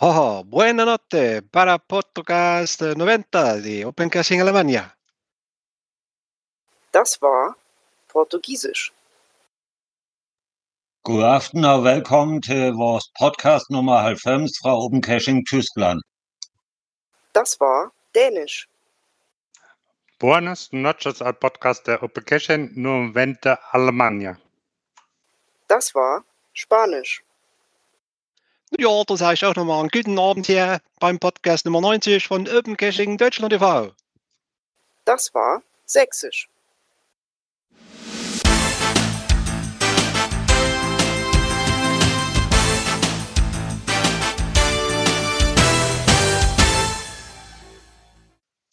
Oh, buonanotte para Podcast 90 di Open Caching Alemania. Das war Portugiesisch. God aften og velkommen til vores podcast nummer 90 fra Open Caching Tyskland. Das war Dänisch. Buenas noches al podcast de Open Noventa Alemania. Das war Spanisch. Ja, da sage ich auch nochmal einen guten Abend hier beim Podcast Nummer 90 von Open Caching Deutschland e.V. Das war Sächsisch.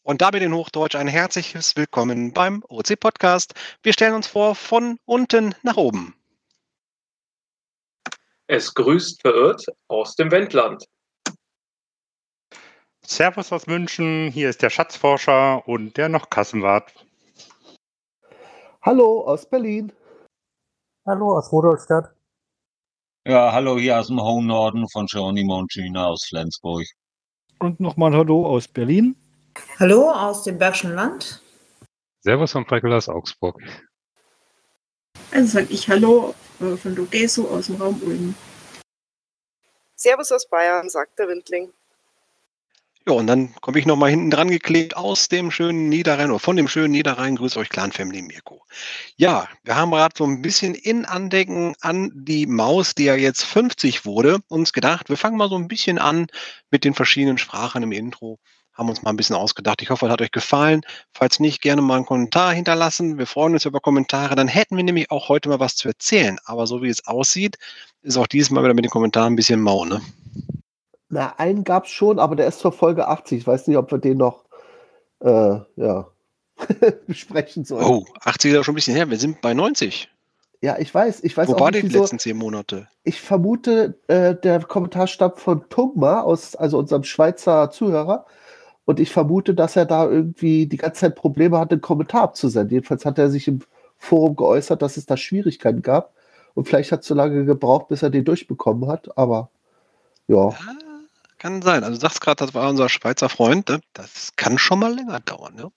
Und damit in Hochdeutsch ein herzliches Willkommen beim OC Podcast. Wir stellen uns vor von unten nach oben. Es grüßt verirrt aus dem Wendland. Servus aus München, hier ist der Schatzforscher und der noch Kassenwart. Hallo aus Berlin. Hallo aus Rudolstadt. Ja, hallo hier aus dem hohen Norden von Geronimo und Gina aus Flensburg. Und nochmal Hallo aus Berlin. Hallo aus dem Bergischen Land. Servus von Freckel aus Augsburg. Also sage ich Hallo von Logeso aus dem Raum Ulm. Servus aus Bayern, sagt der Windling. Ja, und dann komme ich nochmal hinten dran geklebt aus dem schönen Niederrhein oder von dem schönen Niederrhein. Grüß euch, Clan Family Mirko. Ja, wir haben gerade so ein bisschen in Andenken an die Maus, die ja jetzt 50 wurde, uns gedacht, wir fangen mal so ein bisschen an mit den verschiedenen Sprachen im Intro haben uns mal ein bisschen ausgedacht. Ich hoffe, es hat euch gefallen. Falls nicht, gerne mal einen Kommentar hinterlassen. Wir freuen uns über Kommentare. Dann hätten wir nämlich auch heute mal was zu erzählen. Aber so wie es aussieht, ist auch dieses Mal wieder mit den Kommentaren ein bisschen mau, ne? Na, einen gab es schon, aber der ist zur Folge 80. Ich weiß nicht, ob wir den noch äh, ja, besprechen sollen. Oh, 80 ist ja schon ein bisschen her. Wir sind bei 90. Ja, ich weiß. Ich weiß Wo auch war nicht, die wieso- letzten zehn Monate? Ich vermute, äh, der Kommentar stammt von Tungma, aus, also unserem Schweizer Zuhörer. Und ich vermute, dass er da irgendwie die ganze Zeit Probleme hatte, einen Kommentar abzusenden. Jedenfalls hat er sich im Forum geäußert, dass es da Schwierigkeiten gab. Und vielleicht hat es so lange gebraucht, bis er den durchbekommen hat. Aber ja, Kann sein. Also du sagst gerade, das war unser Schweizer Freund. Ne? Das kann schon mal länger dauern. Ne?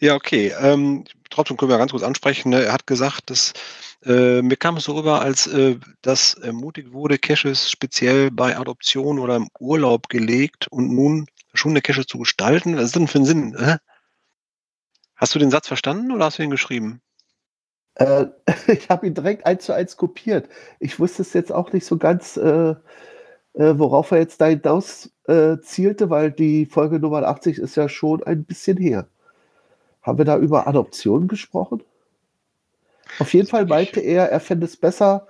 Ja, okay. Ähm, trotzdem können wir ganz kurz ansprechen. Ne? Er hat gesagt, dass äh, mir kam es so rüber, als äh, das ermutigt wurde, Caches speziell bei Adoption oder im Urlaub gelegt und nun schon eine Cache zu gestalten. Was ist denn für ein Sinn? Hä? Hast du den Satz verstanden oder hast du ihn geschrieben? Äh, ich habe ihn direkt eins zu eins kopiert. Ich wusste es jetzt auch nicht so ganz, äh, äh, worauf er jetzt da hinaus äh, zielte, weil die Folge Nummer 80 ist ja schon ein bisschen her. Haben wir da über Adoption gesprochen? Auf jeden Fall meinte er, er fände es besser,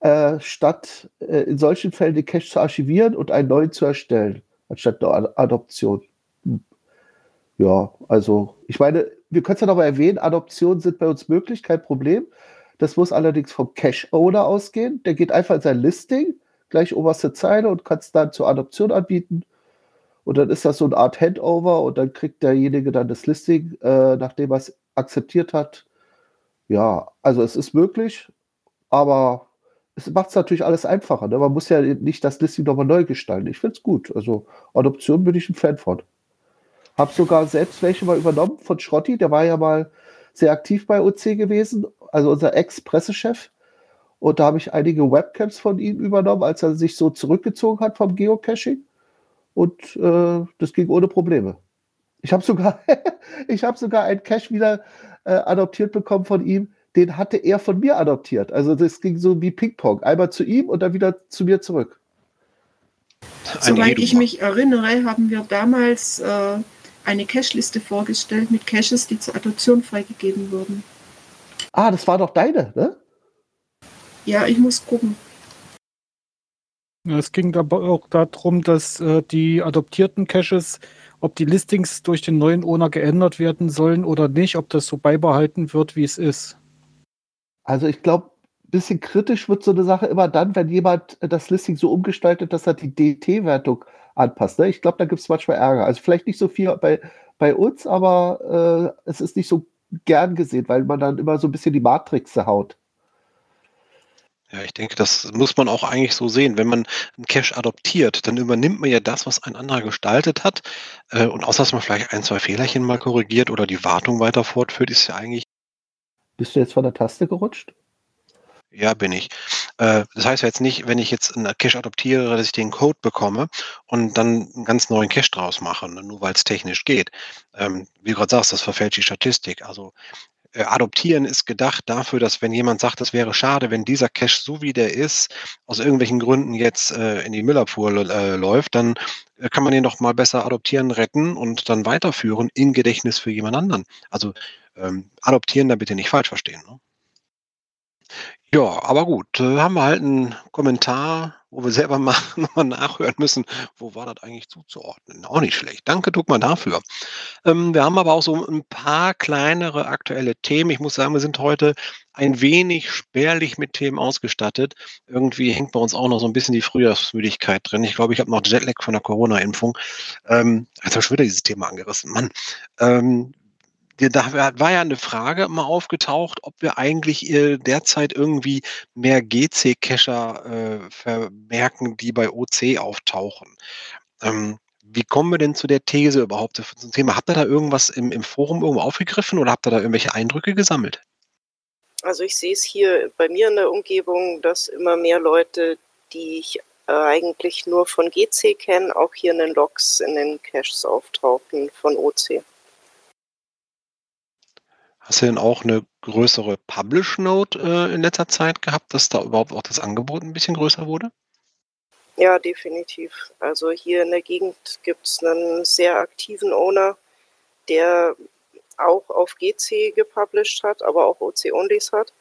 äh, statt äh, in solchen Fällen den Cache zu archivieren und einen neuen zu erstellen, anstatt eine Ad- Adoption. Hm. Ja, also ich meine, wir können es ja nochmal erwähnen, Adoptionen sind bei uns möglich, kein Problem. Das muss allerdings vom Cache-Owner ausgehen. Der geht einfach in sein Listing, gleich oberste Zeile und kann es dann zur Adoption anbieten. Und dann ist das so eine Art Handover und dann kriegt derjenige dann das Listing, äh, nachdem er es akzeptiert hat. Ja, also es ist möglich, aber es macht es natürlich alles einfacher. Ne? Man muss ja nicht das Listing nochmal neu gestalten. Ich finde es gut. Also Adoption bin ich ein Fan von. Hab sogar selbst welche mal übernommen von Schrotti, der war ja mal sehr aktiv bei OC gewesen, also unser Ex-Pressechef. Und da habe ich einige Webcams von ihm übernommen, als er sich so zurückgezogen hat vom Geocaching. Und äh, das ging ohne Probleme. Ich habe sogar, ich habe sogar einen Cache wieder äh, adoptiert bekommen von ihm. Den hatte er von mir adoptiert. Also das ging so wie Ping-Pong. Einmal zu ihm und dann wieder zu mir zurück. Soweit ich mich erinnere, haben wir damals äh, eine Cache-Liste vorgestellt mit Caches, die zur Adoption freigegeben wurden. Ah, das war doch deine, ne? Ja, ich muss gucken. Es ging aber auch darum, dass äh, die adoptierten Caches, ob die Listings durch den neuen Owner geändert werden sollen oder nicht, ob das so beibehalten wird, wie es ist. Also ich glaube, ein bisschen kritisch wird so eine Sache immer dann, wenn jemand das Listing so umgestaltet, dass er die DT-Wertung anpasst. Ne? Ich glaube, da gibt es manchmal Ärger. Also vielleicht nicht so viel bei, bei uns, aber äh, es ist nicht so gern gesehen, weil man dann immer so ein bisschen die Matrix haut. Ja, ich denke, das muss man auch eigentlich so sehen. Wenn man 'n Cache adoptiert, dann übernimmt man ja das, was ein anderer gestaltet hat. Äh, und außer dass man vielleicht ein, 2 Fehlerchen mal korrigiert oder die Wartung weiter fortführt, ist ja eigentlich Bist du jetzt von der Taste gerutscht? Ja, bin ich. Äh, das heißt ja jetzt nicht, wenn ich jetzt 'n Cache adoptiere, dass ich den Code bekomme und dann 'n ganz neuen Cache draus mache, ne, nur weil's technisch geht. Ähm, wie du grad sagst, das verfälscht die Statistik. Also, äh, adoptieren ist gedacht dafür, dass wenn jemand sagt, es wäre schade, wenn dieser Cache, so wie der ist, aus irgendwelchen Gründen jetzt, äh, in die Müllabfuhr äh, läuft, dann, äh, kann man den doch mal besser adoptieren, retten und dann weiterführen in Gedächtnis für jemand anderen. Also, ähm, adoptieren da bitte nicht falsch verstehen, ne? Ja, aber gut, äh, haben wir halt 'n Kommentar, wo wir selber mal mal nachhören müssen, wo war das eigentlich zuzuordnen? Auch nicht schlecht. Danke, Dugmar, dafür. Ähm, wir haben aber auch so 'n paar kleinere aktuelle Themen. Ich muss sagen, wir sind heute ein wenig spärlich mit Themen ausgestattet. Irgendwie hängt bei uns auch noch so 'n bisschen die Frühjahrsmüdigkeit drin. Ich glaube, ich habe noch Jetlag von der Corona-Impfung. Ähm, jetzt habe ich schon wieder dieses Thema angerissen, Mann. Ähm, da war ja 'ne Frage mal aufgetaucht, ob wir eigentlich, äh, derzeit irgendwie mehr GC-Cacher, äh, vermerken, die bei OC auftauchen. Ähm, wie kommen wir denn zu der These überhaupt zu zum Thema? Habt ihr da irgendwas im im Forum irgendwo aufgegriffen oder habt ihr da irgendwelche Eindrücke gesammelt? Also, ich sehe es hier bei mir in der Umgebung, dass immer mehr Leute, die ich, äh, eigentlich nur von GC kenne, auch hier in den Logs in den Caches auftauchen von OC. Hast du denn auch 'ne größere Publish-Note, äh, in letzter Zeit gehabt, dass da überhaupt auch das Angebot 'n bisschen größer wurde? Ja, definitiv. Also, hier in der Gegend gibt's 'nen sehr aktiven Owner, der auch auf GC gepublished hat, aber auch OC-Onlys hat.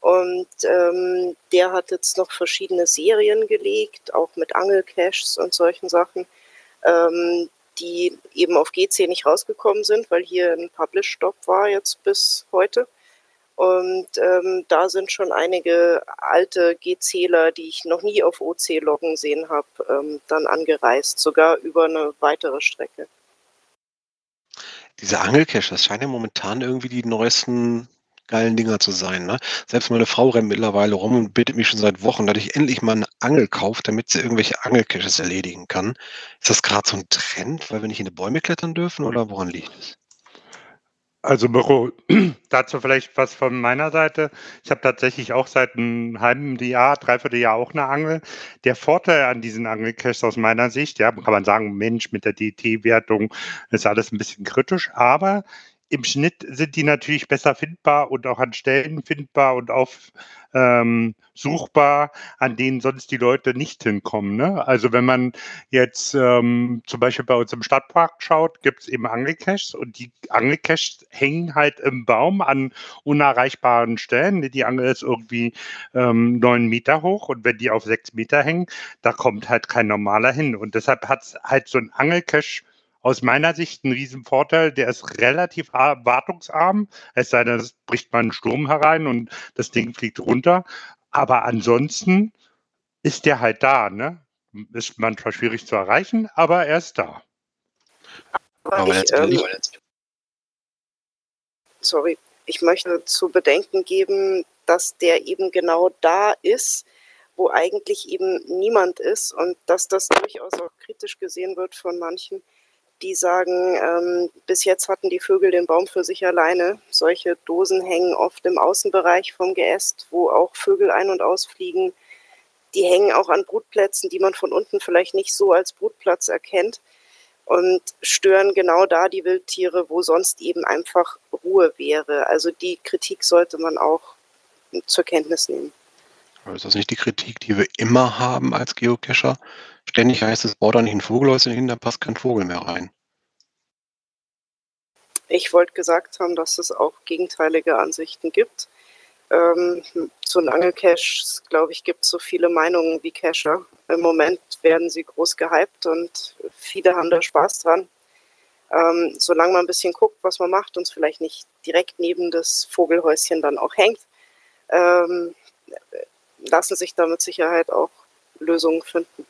Und, ähm, der hat jetzt noch verschiedene Serien gelegt, auch mit Angelcaches und solchen Sachen, ähm, die eben auf GC nicht rausgekommen sind, weil hier 'n Publish-Stopp war jetzt bis heute. Und, ähm, da sind schon einige alte GCler, die ich noch nie auf OC loggen sehen habe, ähm, dann angereist, sogar über 'ne weitere Strecke. Diese Angelcaches, das scheinen ja momentan irgendwie die neuesten geilen Dinger zu sein, ne? Selbst meine Frau rennt mittlerweile rum und bittet mich schon seit Wochen, dass ich endlich mal 'ne Angel kaufe, damit sie irgendwelche Angelcaches erledigen kann. Ist das grad so 'n Trend, weil wir nicht in die Bäume klettern dürfen oder woran liegt es? Also, Mirko, dazu vielleicht was von meiner Seite. Ich habe tatsächlich auch seit 'nem halben Jahr, 3/4 Jahr auch 'ne Angel. Der Vorteil an diesen Angelcaches aus meiner Sicht, ja, kann man sagen: „Mensch, mit der DT-Wertung ist alles 'n bisschen kritisch“, aber im Schnitt sind die natürlich besser findbar und auch an Stellen findbar und auf ähm, suchbar, an denen sonst die Leute nicht hinkommen, ne? Also, wenn man jetzt, ähm, zum Beispiel bei uns im Stadtpark schaut, gibt's eben Angelcaches und die Angelcaches hängen halt im Baum an unerreichbaren Stellen? Die Angel ist irgendwie, ähm, 9 Meter hoch und wenn die auf 6 Meter hängen, da kommt halt kein Normaler hin. Und deshalb hat's halt so 'n Angelcache aus meiner Sicht 'n Riesenvorteil. Der ist relativ a wartungsarm, es sei denn, es bricht mal 'n Sturm herein und das Ding fliegt runter. Aber ansonsten ist der halt da, ne? Ist manchmal schwierig zu erreichen, aber er ist da. Aber ich, ähm sorry, ich möchte zu bedenken geben, dass der eben genau da ist, wo eigentlich eben niemand ist und dass das durchaus auch kritisch gesehen wird von manchen, die sagen, ähm, bis jetzt hatten die Vögel den Baum für sich alleine. Solche Dosen hängen oft im Außenbereich vom Geäst, wo auch Vögel ein und ausfliegen. Die hängen auch an Brutplätzen, die man von unten vielleicht nicht so als Brutplatz erkennt und stören genau da die Wildtiere, wo sonst eben einfach Ruhe wäre. Also, die Kritik sollte man auch zur Kenntnis nehmen. Ist das nicht die Kritik, die wir immer haben als Geocacher? Ständig heißt es: „Baut da nicht 'n Vogelhäuschen hin, da passt kein Vogel mehr rein.“ Ich wollte gesagt haben, dass es auch gegenteilige Ansichten gibt. Ähm, zu 'n Angelcaches, glaube ich, gibt's so viele Meinungen wie Cacher. Im Moment werden sie groß gehypt und viele haben da Spaß dran. Ähm, solange man 'n bisschen guckt, was man macht und es vielleicht nicht direkt neben das Vogelhäuschen dann auch hängt, ähm, äh, lassen sich da mit Sicherheit auch Lösungen finden.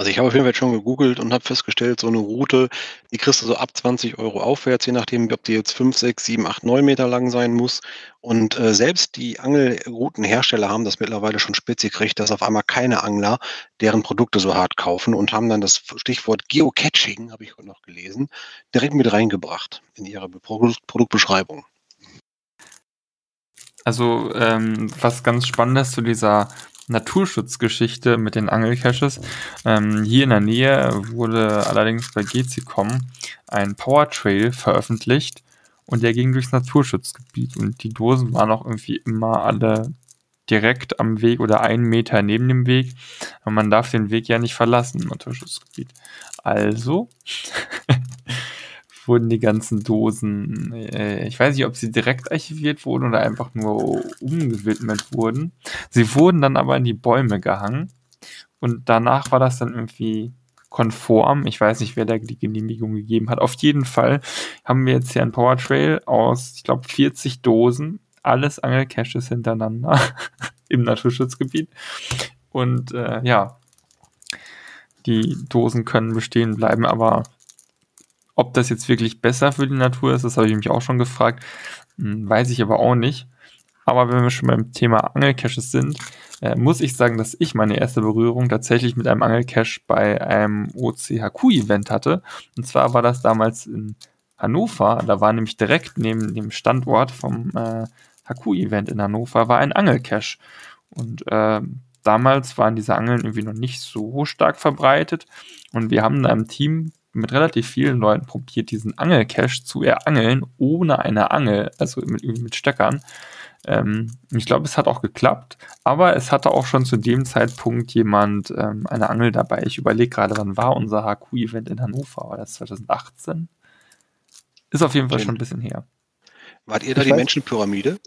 Also ich habe auf jeden Fall schon gegoogelt und habe festgestellt, so eine Route, die kriegst du so ab 20 Euro aufwärts, je nachdem, ob die jetzt 5, 6, 7, 8, 9 Meter lang sein muss. Und äh, selbst die Angelroutenhersteller haben das mittlerweile schon spitz gekriegt, dass auf einmal keine Angler deren Produkte so hart kaufen und haben dann das Stichwort Geocaching, habe ich heute noch gelesen, direkt mit reingebracht in ihre Produktbeschreibung. Also ähm, was ganz Spannendes zu dieser Naturschutzgeschichte mit den Angelcaches. Ähm, hier in der Nähe wurde allerdings bei GCCOM ein Powertrail veröffentlicht und der ging durchs Naturschutzgebiet und die Dosen waren auch irgendwie immer alle direkt am Weg oder einen Meter neben dem Weg. Aber man darf den Weg ja nicht verlassen im Naturschutzgebiet. Also wurden die ganzen Dosen, äh, ich weiß nicht, ob sie direkt archiviert wurden oder einfach nur umgewidmet wurden. Sie wurden dann aber in die Bäume gehangen und danach war das dann irgendwie konform. Ich weiß nicht, wer da die Genehmigung gegeben hat. Auf jeden Fall haben wir jetzt hier ein Powertrail aus, ich glaube, 40 Dosen, alles Angelcaches hintereinander im Naturschutzgebiet. Und äh, ja, die Dosen können bestehen bleiben, aber ob das jetzt wirklich besser für die Natur ist, das habe ich mich auch schon gefragt. Hm, weiß ich aber auch nicht. Aber wenn wir schon beim Thema Angelcaches sind, äh, muss ich sagen, dass ich meine erste Berührung tatsächlich mit einem Angelcache bei einem OCHQ-Event hatte. Und zwar war das damals in Hannover. Da war nämlich direkt neben dem Standort vom äh, HQ-Event in Hannover war ein Angelcache. Und äh, damals waren diese Angeln irgendwie noch nicht so stark verbreitet. Und wir haben da im Team mit relativ vielen Leuten probiert, diesen Angelcache zu erangeln, ohne eine Angel, also mit, mit Stöckern. Ähm, ich glaube, es hat auch geklappt, aber es hatte auch schon zu dem Zeitpunkt jemand ähm, eine Angel dabei. Ich überlege gerade, wann war unser HQ-Event in Hannover? War das 2018? Ist auf jeden Fall schon ein bisschen her. Wart ihr da ich die weiß, Menschenpyramide?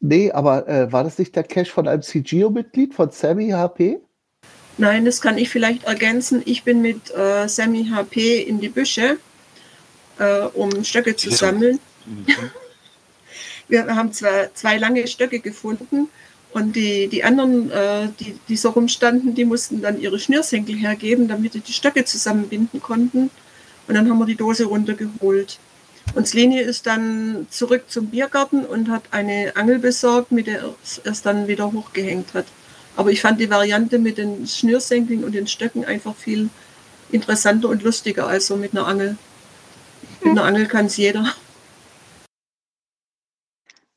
Nee, aber äh, war das nicht der Cache von einem CGO-Mitglied, von Sammy HP? Nein, das kann ich vielleicht ergänzen. Ich bin mit äh, Sammy HP in die Büsche, äh, um Stöcke zu sammeln. Mhm. Wir haben zwei, zwei lange Stöcke gefunden und die, die anderen, äh, die, die so rumstanden, die mussten dann ihre Schnürsenkel hergeben, damit sie die Stöcke zusammenbinden konnten. Und dann haben wir die Dose runtergeholt. Und Sleni ist dann zurück zum Biergarten und hat eine Angel besorgt, mit der er es dann wieder hochgehängt hat. Aber ich fand die Variante mit den Schnürsenkeln und den Stöcken einfach viel interessanter und lustiger als so mit einer Angel. Mit einer Angel kann es jeder.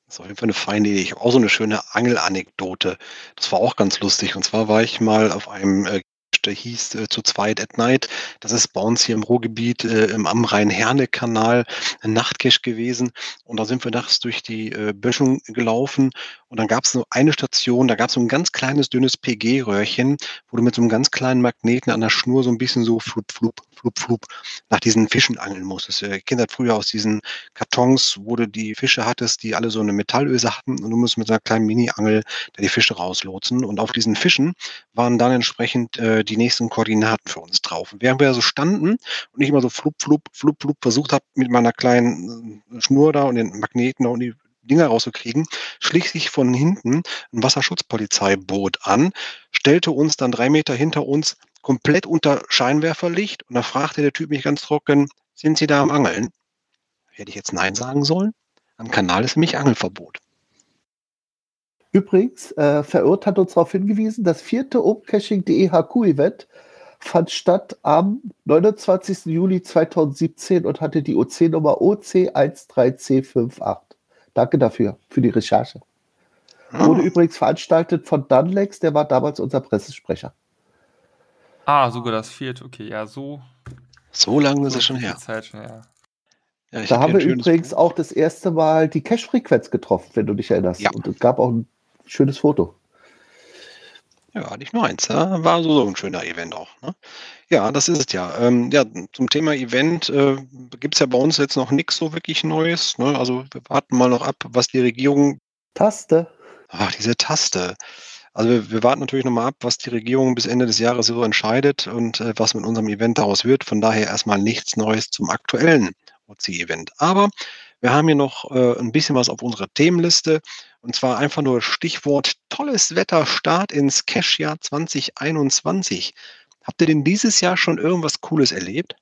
Das ist auf jeden Fall eine feine Idee. Ich habe auch so eine schöne Angelanekdote. Das war auch ganz lustig. Und zwar war ich mal auf einem äh, der hieß äh, zu zweit at night. Das ist bei uns hier im Ruhrgebiet äh, am Rhein-Herne-Kanal ein Nachtcache gewesen. Und da sind wir nachts durch die äh, Böschung gelaufen und dann gab es nur eine Station, da gab es so ein ganz kleines, dünnes PG-Röhrchen, wo du mit so einem ganz kleinen Magneten an der Schnur so ein bisschen so flup, flup, flup, flup nach diesen Fischen angeln musstest. Ihr kennt das früher aus diesen Kartons, wo du die Fische hattest, die alle so eine Metallöse hatten und du musst mit so einer kleinen Mini-Angel da die Fische rauslotsen. Und auf diesen Fischen waren dann entsprechend äh, die nächsten Koordinaten für uns drauf. Und während wir so standen und ich immer so flup, flup, flup, flup versucht habe, mit meiner kleinen äh, Schnur da und den Magneten und die Dinger rauszukriegen, schlich sich von hinten ein Wasserschutzpolizeiboot an, stellte uns dann drei Meter hinter uns komplett unter Scheinwerferlicht und da fragte der Typ mich ganz trocken, sind Sie da am Angeln? Hätte ich jetzt Nein sagen sollen? Am Kanal ist nämlich Angelverbot. Übrigens, äh, Verirrt hat uns darauf hingewiesen, das vierte Opcaching.de HQ-Event fand statt am 29. Juli 2017 und hatte die OC-Nummer OC13C58. Danke dafür, für die Recherche. Wurde übrigens veranstaltet von Dunlex, der war damals unser Pressesprecher. Ah, sogar das vierte, okay, ja, so. So lange ist es schon her. Zeit schon her. Ja, da haben wir übrigens Buch. auch das erste Mal die Cache-Frequenz getroffen, wenn du dich erinnerst. Ja. Und es gab auch ein schönes Foto. Ja, nicht nur eins. Ja. War so, ein schöner Event auch. Ne? Ja, das ist es ja. Ähm, ja, zum Thema Event äh, gibt es ja bei uns jetzt noch nichts so wirklich Neues. Ne? Also wir warten mal noch ab, was die Regierung. Taste. Ach, diese Taste. Also wir, wir warten natürlich noch mal ab, was die Regierung bis Ende des Jahres so entscheidet und äh, was mit unserem Event daraus wird. Von daher erstmal nichts Neues zum aktuellen OC-Event. Aber wir haben hier noch äh, ein bisschen was auf unserer Themenliste. Und zwar einfach nur Stichwort tolles Wetter, Start ins Cash-Jahr 2021. Habt ihr denn dieses Jahr schon irgendwas Cooles erlebt?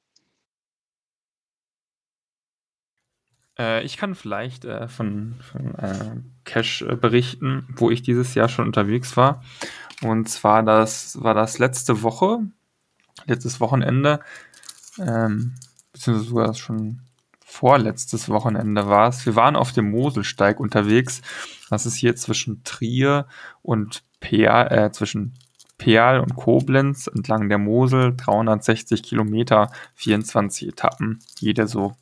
Äh, ich kann vielleicht äh, von, von äh, Cache äh, berichten, wo ich dieses Jahr schon unterwegs war. Und zwar das war das letzte Woche, letztes Wochenende, ähm, beziehungsweise sogar schon vorletztes Wochenende war es. Wir waren auf dem Moselsteig unterwegs. Das ist hier zwischen Trier und Peal, äh, zwischen Peal und Koblenz entlang der Mosel. 360 Kilometer, 24 Etappen, jede so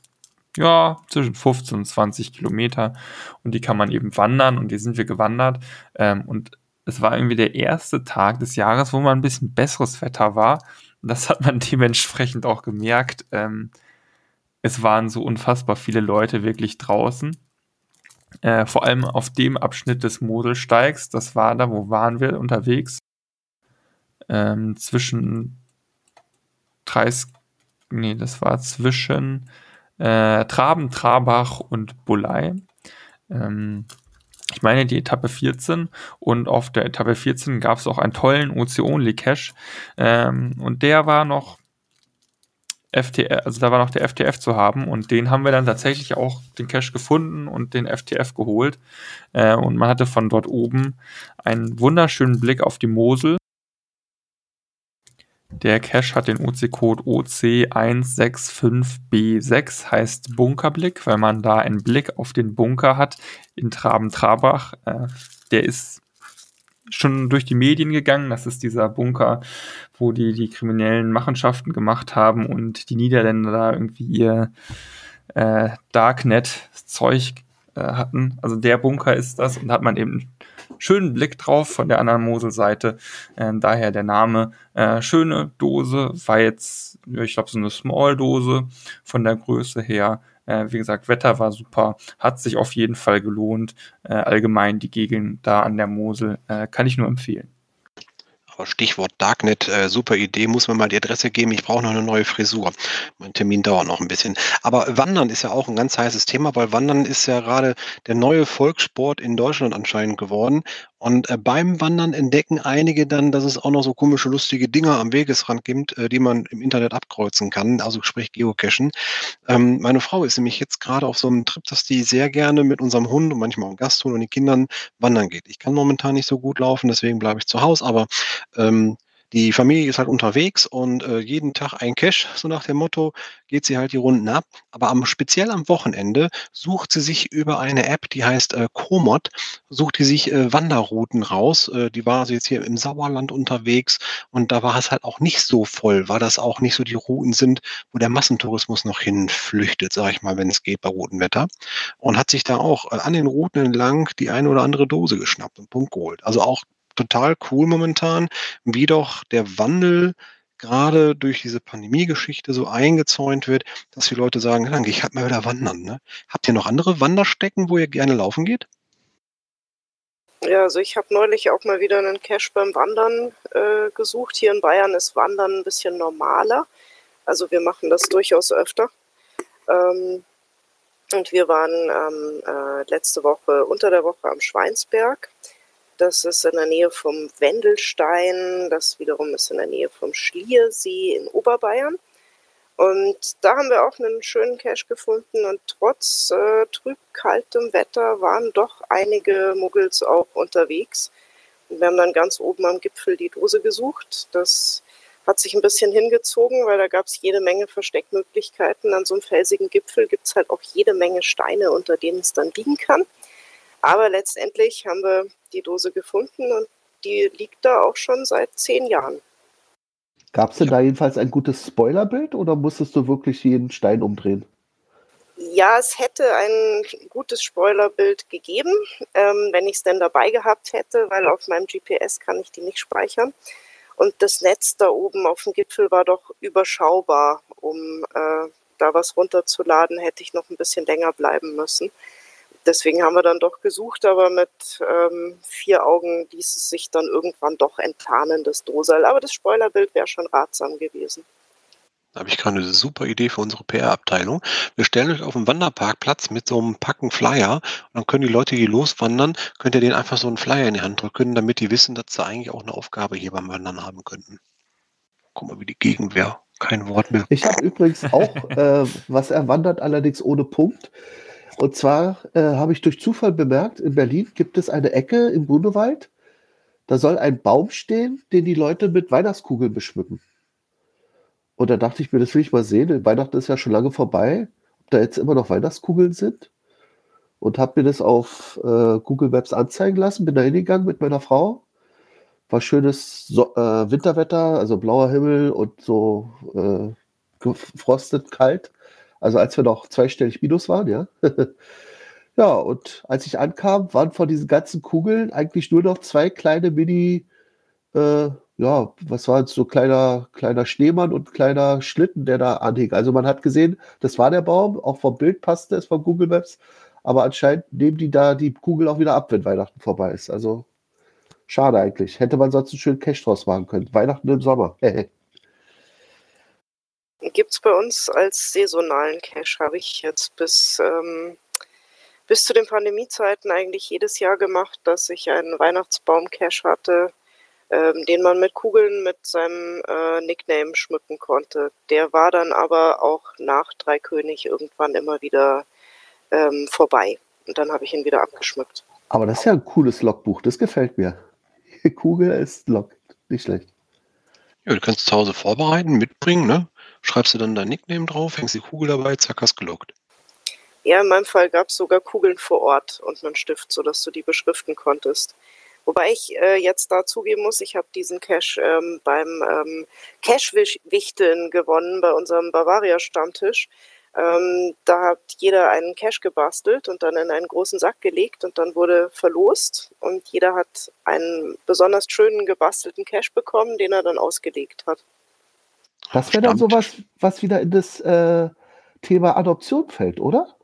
ja, zwischen 15 und 20 Kilometer. Und die kann man eben wandern und die sind wir gewandert. Ähm, und es war irgendwie der erste Tag des Jahres, wo mal ein bisschen besseres Wetter war. Und das hat man dementsprechend auch gemerkt. Ähm, es waren so unfassbar viele Leute wirklich draußen. Äh, vor allem auf dem Abschnitt des Moselsteigs. Das war da, wo waren wir unterwegs? Ähm, zwischen Treis, nee, das war zwischen äh, Traben, Trabach und Bulei. Ähm, ich meine die Etappe 14 und auf der Etappe 14 gab es auch einen tollen OC-Only-Cache ähm, und der war noch FTF, also da war noch der FTF zu haben und den haben wir dann tatsächlich auch den Cache gefunden und den FTF geholt äh, und man hatte von dort oben einen wunderschönen Blick auf die Mosel der Cache hat den OC-Code OC165B6, heißt Bunkerblick, weil man da einen Blick auf den Bunker hat in Traben-Trabach. Äh, der ist schon durch die Medien gegangen. Das ist dieser Bunker, wo die die kriminellen Machenschaften gemacht haben und die Niederländer da irgendwie ihr äh, Darknet-Zeug äh, hatten. Also der Bunker ist das und da hat man eben schönen Blick drauf von der anderen Moselseite. Ähm, daher der Name. Äh, schöne Dose, war jetzt, ich glaube, so eine Small-Dose von der Größe her. Äh, wie gesagt, Wetter war super, hat sich auf jeden Fall gelohnt. Äh, allgemein die Gegend da an der Mosel äh, kann ich nur empfehlen. Stichwort Darknet, äh, super Idee, muss mir mal die Adresse geben. Ich brauche noch eine neue Frisur. Mein Termin dauert noch ein bisschen. Aber Wandern ist ja auch ein ganz heißes Thema, weil Wandern ist ja gerade der neue Volkssport in Deutschland anscheinend geworden. Und äh, beim Wandern entdecken einige dann, dass es auch noch so komische, lustige Dinger am Wegesrand gibt, äh, die man im Internet abkreuzen kann, also sprich Geocachen. Ähm, meine Frau ist nämlich jetzt gerade auf so einem Trip, dass die sehr gerne mit unserem Hund und manchmal auch Gasthund und den Kindern wandern geht. Ich kann momentan nicht so gut laufen, deswegen bleibe ich zu Hause, aber ähm, die Familie ist halt unterwegs und äh, jeden Tag ein Cash, so nach dem Motto, geht sie halt die Runden ab. Aber am, speziell am Wochenende sucht sie sich über eine App, die heißt äh, Komoot, sucht sie sich äh, Wanderrouten raus. Äh, die war also jetzt hier im Sauerland unterwegs und da war es halt auch nicht so voll, weil das auch nicht so die Routen sind, wo der Massentourismus noch hinflüchtet, sage ich mal, wenn es geht bei gutem Wetter. Und hat sich da auch äh, an den Routen entlang die eine oder andere Dose geschnappt und Punkt geholt. Also auch total cool momentan, wie doch der Wandel gerade durch diese Pandemie-Geschichte so eingezäunt wird, dass die Leute sagen, dann gehe ich halt mal wieder wandern. Ne? Habt ihr noch andere Wanderstecken, wo ihr gerne laufen geht? Ja, also ich habe neulich auch mal wieder einen Cache beim Wandern äh, gesucht. Hier in Bayern ist Wandern ein bisschen normaler. Also wir machen das durchaus öfter. Ähm, und wir waren ähm, äh, letzte Woche unter der Woche am Schweinsberg. Das ist in der Nähe vom Wendelstein. Das wiederum ist in der Nähe vom Schliersee in Oberbayern. Und da haben wir auch einen schönen Cache gefunden. Und trotz äh, trüb kaltem Wetter waren doch einige Muggels auch unterwegs. Und wir haben dann ganz oben am Gipfel die Dose gesucht. Das hat sich ein bisschen hingezogen, weil da gab es jede Menge Versteckmöglichkeiten. An so einem felsigen Gipfel gibt es halt auch jede Menge Steine, unter denen es dann liegen kann. Aber letztendlich haben wir die Dose gefunden und die liegt da auch schon seit zehn Jahren. Gab es denn da jedenfalls ein gutes Spoilerbild oder musstest du wirklich jeden Stein umdrehen? Ja, es hätte ein gutes Spoilerbild gegeben, ähm, wenn ich es denn dabei gehabt hätte, weil auf meinem GPS kann ich die nicht speichern. Und das Netz da oben auf dem Gipfel war doch überschaubar. Um äh, da was runterzuladen, hätte ich noch ein bisschen länger bleiben müssen deswegen haben wir dann doch gesucht, aber mit ähm, vier Augen ließ es sich dann irgendwann doch enttarnen, das Dosal. Aber das Spoilerbild wäre schon ratsam gewesen. Da habe ich gerade eine super Idee für unsere PR-Abteilung. Wir stellen euch auf dem Wanderparkplatz mit so einem Packen Flyer und dann können die Leute, die loswandern, könnt ihr denen einfach so einen Flyer in die Hand drücken, damit die wissen, dass sie eigentlich auch eine Aufgabe hier beim Wandern haben könnten. guck mal, wie die Gegenwehr. Kein Wort mehr. Ich habe übrigens auch äh, was erwandert, allerdings ohne Punkt. Und zwar äh, habe ich durch Zufall bemerkt, in Berlin gibt es eine Ecke im Grunewald, da soll ein Baum stehen, den die Leute mit Weihnachtskugeln beschmücken. Und da dachte ich mir, das will ich mal sehen. Weihnachten ist ja schon lange vorbei, ob da jetzt immer noch Weihnachtskugeln sind. Und habe mir das auf äh, Google Maps anzeigen lassen, bin da hingegangen mit meiner Frau war schönes so äh, Winterwetter, also blauer Himmel und so äh, gefrostet, kalt. Also als wir noch zweistellig Minus waren, ja. ja, und als ich ankam, waren von diesen ganzen Kugeln eigentlich nur noch zwei kleine Mini, äh, ja, was war jetzt so kleiner, kleiner Schneemann und kleiner Schlitten, der da anhing. Also man hat gesehen, das war der Baum, auch vom Bild passte es von Google Maps, aber anscheinend nehmen die da die Kugel auch wieder ab, wenn Weihnachten vorbei ist. Also Schade eigentlich. Hätte man sonst einen schönen Cash draus machen können. Weihnachten im Sommer. Gibt es bei uns als saisonalen Cash, habe ich jetzt bis, ähm, bis zu den Pandemiezeiten eigentlich jedes Jahr gemacht, dass ich einen Weihnachtsbaum-Cash hatte, ähm, den man mit Kugeln mit seinem äh, Nickname schmücken konnte. Der war dann aber auch nach Dreikönig irgendwann immer wieder ähm, vorbei. Und dann habe ich ihn wieder abgeschmückt. Aber das ist ja ein cooles Logbuch, das gefällt mir. Kugel ist lockt. Nicht schlecht. Ja, du kannst zu Hause vorbereiten, mitbringen, ne? Schreibst du dann dein Nickname drauf, hängst die Kugel dabei, zack, hast gelockt. Ja, in meinem Fall gab es sogar Kugeln vor Ort und einen Stift, sodass du die beschriften konntest. Wobei ich äh, jetzt da zugeben muss, ich habe diesen Cash ähm, beim ähm, Cash-Wichteln gewonnen bei unserem Bavaria-Stammtisch. Ähm, da hat jeder einen Cash gebastelt und dann in einen großen Sack gelegt und dann wurde verlost und jeder hat einen besonders schönen gebastelten Cash bekommen, den er dann ausgelegt hat. Das wäre dann sowas, was wieder in das äh, Thema Adoption fällt, oder?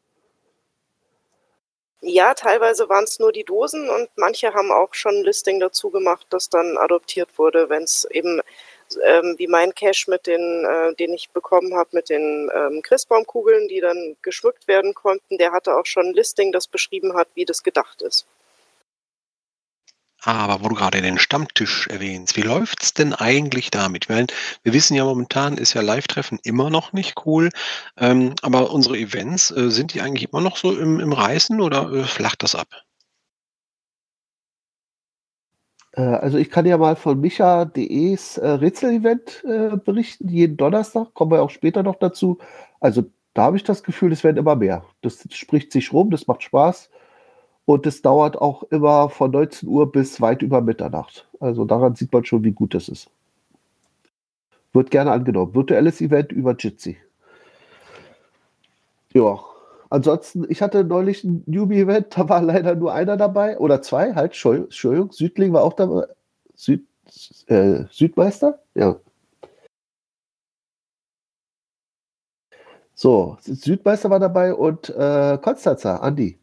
Ja, teilweise waren es nur die Dosen und manche haben auch schon ein Listing dazu gemacht, das dann adoptiert wurde, wenn es eben ähm, wie mein Cash mit den, äh, den ich bekommen habe, mit den ähm, Christbaumkugeln, die dann geschmückt werden konnten, der hatte auch schon ein Listing, das beschrieben hat, wie das gedacht ist. Aber wo du gerade den Stammtisch erwähnst, wie läuft es denn eigentlich damit? Ich wir wissen ja momentan ist ja Live-Treffen immer noch nicht cool, ähm, aber unsere Events, äh, sind die eigentlich immer noch so im, im Reißen oder äh, flacht das ab? Äh, also ich kann ja mal von micha.de's äh, Rätsel-Event äh, berichten, jeden Donnerstag, kommen wir auch später noch dazu. Also da habe ich das Gefühl, es werden immer mehr. Das spricht sich rum, das macht Spaß und es dauert auch immer von 19 Uhr bis weit über Mitternacht. Also daran sieht man schon, wie gut das ist. Wird gerne angenommen. Virtuelles Event über Jitsi. Ja, Ansonsten, ich hatte neulich ein Newbie-Event, da war leider nur einer dabei oder zwei, halt, Entschuldigung, Südling war auch dabei. Süd, äh, Südmeister? Ja. So, Südmeister war dabei und äh, Konstanzer, Andi.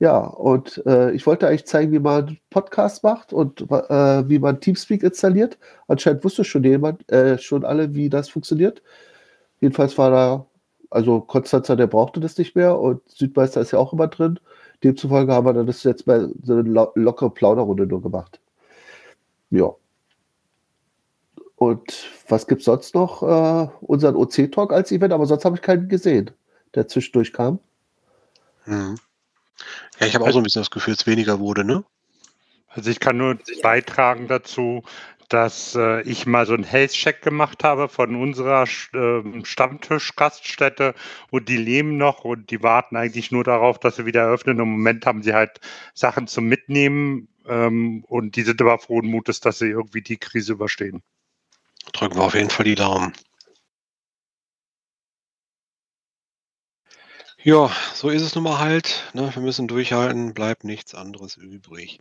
Ja, und äh, ich wollte eigentlich zeigen, wie man Podcast macht und äh, wie man Teamspeak installiert. Anscheinend wusste schon jemand, äh, schon alle, wie das funktioniert. Jedenfalls war da also Konstanzer, der brauchte das nicht mehr und Südmeister ist ja auch immer drin. Demzufolge haben wir dann das jetzt mal so eine lo lockere Plauderrunde nur gemacht. Ja. Und was gibt es sonst noch? Äh, unseren OC-Talk als Event, aber sonst habe ich keinen gesehen, der zwischendurch kam. Hm. Ja, ich habe auch so ein bisschen das Gefühl, es weniger wurde, ne? Also ich kann nur beitragen dazu, dass äh, ich mal so einen Health-Check gemacht habe von unserer äh, Stammtisch-Gaststätte und die leben noch und die warten eigentlich nur darauf, dass sie wieder eröffnen. Im Moment haben sie halt Sachen zum Mitnehmen ähm, und die sind aber frohen Mutes, dass sie irgendwie die Krise überstehen. Drücken wir auf jeden Fall die Daumen. Ja, so ist es nun mal halt, ne? Wir müssen durchhalten, bleibt nichts anderes übrig.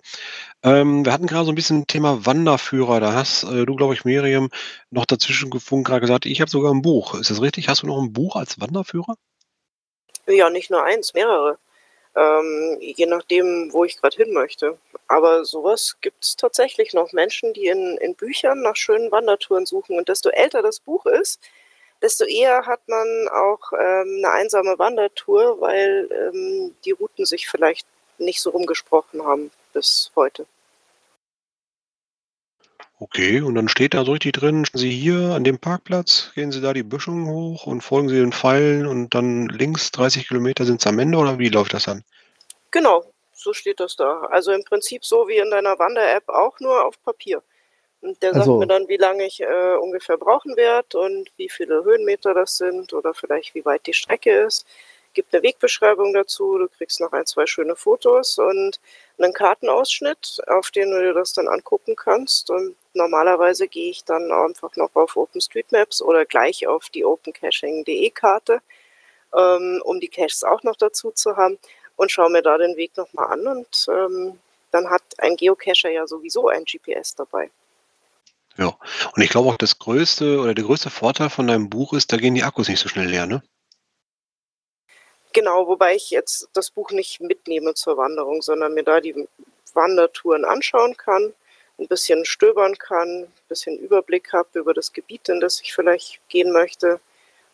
Ähm, wir hatten gerade so ein bisschen Thema Wanderführer. Da hast, äh, du, glaube ich, Miriam, noch dazwischen gefunkt, grad gesagt: „Ich habe sogar ein Buch.“ Ist das richtig? Hast du noch ein Buch als Wanderführer? Ja, nicht nur eins, mehrere. Ähm, je nachdem, wo ich gerade hin möchte. Aber sowas gibt es tatsächlich noch. Menschen, die in in Büchern nach schönen Wandertouren suchen und desto älter das Buch ist desto eher hat man auch ähm, eine einsame Wandertour, weil ähm, die Routen sich vielleicht nicht so rumgesprochen haben bis heute. Okay, und dann steht da so richtig drin, Sie hier an dem Parkplatz, gehen Sie da die Böschung hoch und folgen Sie den Pfeilen und dann links 30 Kilometer sind es am Ende oder wie läuft das dann? Genau, so steht das da. Also im Prinzip so wie in deiner Wander-App, auch nur auf Papier. Und der sagt Also- mir dann, wie lange ich äh, ungefähr brauchen werde und wie viele Höhenmeter das sind oder vielleicht wie weit die Strecke ist. Gibt eine Wegbeschreibung dazu, du kriegst noch ein, zwei schöne Fotos und einen Kartenausschnitt, auf den du dir das dann angucken kannst. Und normalerweise gehe ich dann einfach noch auf OpenStreetMaps oder gleich auf die opencaching.de Karte, ähm, um die Caches auch noch dazu zu haben und schaue mir da den Weg nochmal an und ähm, dann hat ein Geocacher ja sowieso ein GPS dabei. Ja. Und ich glaube auch das größte oder der größte Vorteil von deinem Buch ist, da gehen die Akkus nicht so schnell leer, ne? Genau, wobei ich jetzt das Buch nicht mitnehme zur Wanderung, sondern mir da die Wandertouren anschauen kann, ein bisschen stöbern kann, ein bisschen Überblick habe über das Gebiet, in das ich vielleicht gehen möchte.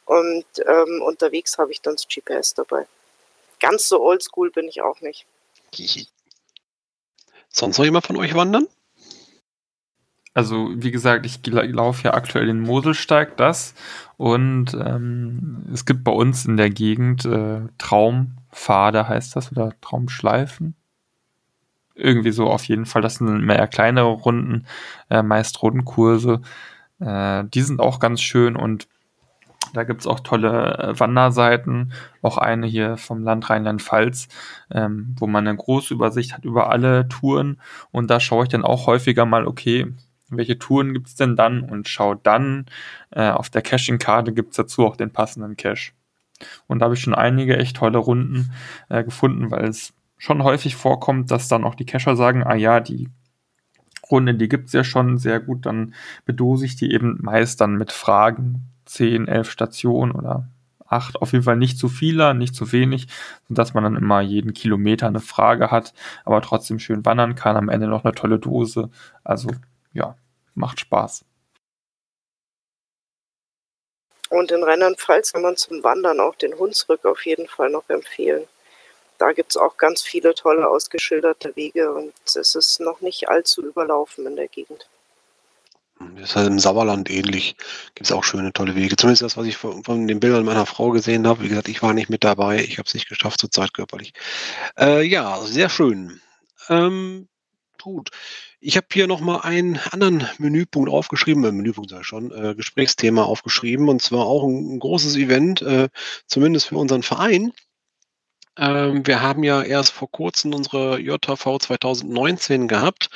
Und ähm, unterwegs habe ich dann das GPS dabei. Ganz so oldschool bin ich auch nicht. Sonst noch jemand von euch wandern? Also, wie gesagt, ich laufe ja aktuell den Moselsteig, das. Und ähm, es gibt bei uns in der Gegend äh, Traumpfade, heißt das, oder Traumschleifen. Irgendwie so auf jeden Fall. Das sind mehr kleinere Runden, äh, meist Rundenkurse. Äh, die sind auch ganz schön und da gibt's auch tolle äh, Wanderseiten. Auch eine hier vom Land Rheinland-Pfalz, ähm, wo man eine große Übersicht hat über alle Touren. Und da schaue ich dann auch häufiger mal, okay, welche Touren gibt's denn dann? Und schaue dann äh, auf der Caching-Karte gibt's dazu auch den passenden Cache. Und da habe ich schon einige echt tolle Runden äh, gefunden, weil es schon häufig vorkommt, dass dann auch die Cacher sagen, ah ja, die Runde, die gibt's ja schon sehr gut, dann bedose ich die eben meist dann mit Fragen, 10, 11 Stationen oder 8, auf jeden Fall nicht zu viele, nicht zu wenig, sodass man dann immer jeden Kilometer eine Frage hat, aber trotzdem schön wandern kann, am Ende noch eine tolle Dose. Also ja, macht Spaß. Und in Rheinland-Pfalz kann man zum Wandern auch den Hunsrück auf jeden Fall noch empfehlen. Da gibt es auch ganz viele tolle ausgeschilderte Wege und es ist noch nicht allzu überlaufen in der Gegend. Das ist halt im Sauerland ähnlich. Gibt es auch schöne, tolle Wege. Zumindest das, was ich von, von den Bildern meiner Frau gesehen habe. Wie gesagt, ich war nicht mit dabei. Ich habe es nicht geschafft, zurzeit körperlich. Äh, ja, sehr schön. Ähm, gut. Ich habe hier nochmal einen anderen Menüpunkt aufgeschrieben, äh, Menüpunkt ich schon, äh, Gesprächsthema aufgeschrieben. Und zwar auch ein, ein großes Event, äh, zumindest für unseren Verein. Ähm, wir haben ja erst vor kurzem unsere JV 2019 gehabt.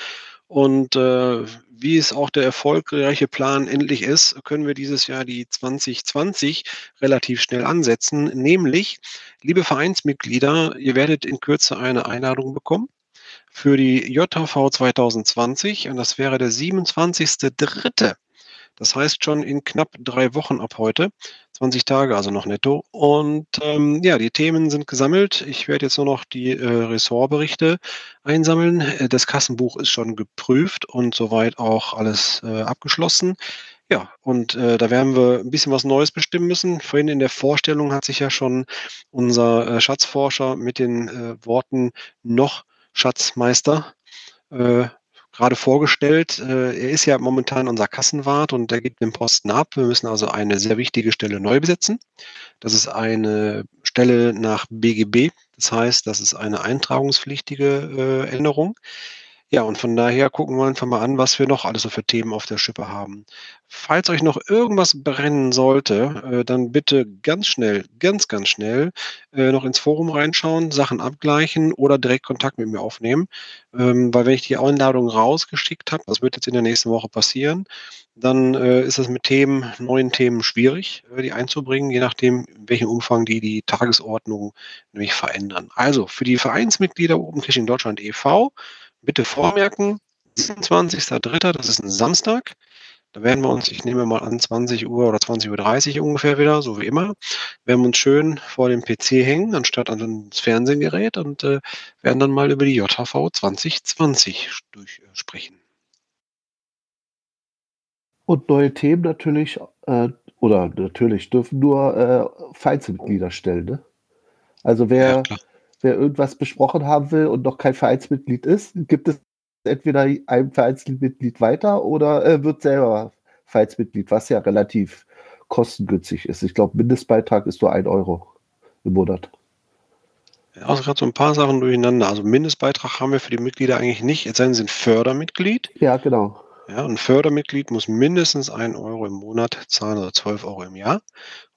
Und äh, wie es auch der erfolgreiche Plan endlich ist, können wir dieses Jahr die 2020 relativ schnell ansetzen. Nämlich, liebe Vereinsmitglieder, ihr werdet in Kürze eine Einladung bekommen für die JV 2020 und das wäre der 27.3. Das heißt schon in knapp drei Wochen ab heute. 20 Tage also noch netto. Und ähm, ja, die Themen sind gesammelt. Ich werde jetzt nur noch die äh, Ressortberichte einsammeln. Äh, Das Kassenbuch ist schon geprüft und soweit auch alles äh, abgeschlossen. Ja, und äh, da werden wir ein bisschen was Neues bestimmen müssen. Vorhin in der Vorstellung hat sich ja schon unser äh, Schatzforscher mit den äh, Worten noch Schatzmeister äh, gerade vorgestellt. Äh, er ist ja momentan unser Kassenwart und der gibt den Posten ab. Wir müssen also eine sehr wichtige Stelle neu besetzen. Das ist eine Stelle nach BGB. Das heißt, das ist eine eintragungspflichtige äh, Änderung. Ja, und von daher gucken wir einfach mal an, was wir noch alles so für Themen auf der Schippe haben. Falls euch noch irgendwas brennen sollte, äh, dann bitte ganz schnell, ganz, ganz schnell äh, noch ins Forum reinschauen, Sachen abgleichen oder direkt Kontakt mit mir aufnehmen. Ähm, weil wenn ich die Einladung rausgeschickt habe, das wird jetzt in der nächsten Woche passieren, dann äh, ist es mit Themen, neuen Themen schwierig, äh, die einzubringen, je nachdem, in welchem Umfang die die Tagesordnung nämlich verändern. Also für die Vereinsmitglieder Open Caching Deutschland e.V. bitte vormerken, 27.03., das ist ein Samstag. Da werden wir uns, ich nehme mal an, 20 Uhr oder 20.30 Uhr ungefähr wieder, so wie immer, werden wir uns schön vor dem PC hängen, anstatt an das Fernsehgerät und äh, werden dann mal über die JHV 2020 durchsprechen. Und neue Themen natürlich, äh, oder natürlich dürfen nur äh, Vereinsmitglieder stellen. Ne? Also wer, Ja. Wer irgendwas besprochen haben will und noch kein Vereinsmitglied ist, gibt es entweder einem Vereinsmitglied weiter oder äh, wird selber Vereinsmitglied, was ja relativ kostengünstig ist. Ich glaube, Mindestbeitrag ist nur ein Euro im Monat. Ja, also gerade so ein paar Sachen durcheinander. Also Mindestbeitrag haben wir für die Mitglieder eigentlich nicht, es sei denn, sie sind Fördermitglied. Ja, genau. Ja, ein Fördermitglied muss mindestens 1 Euro im Monat zahlen oder 12 Euro im Jahr.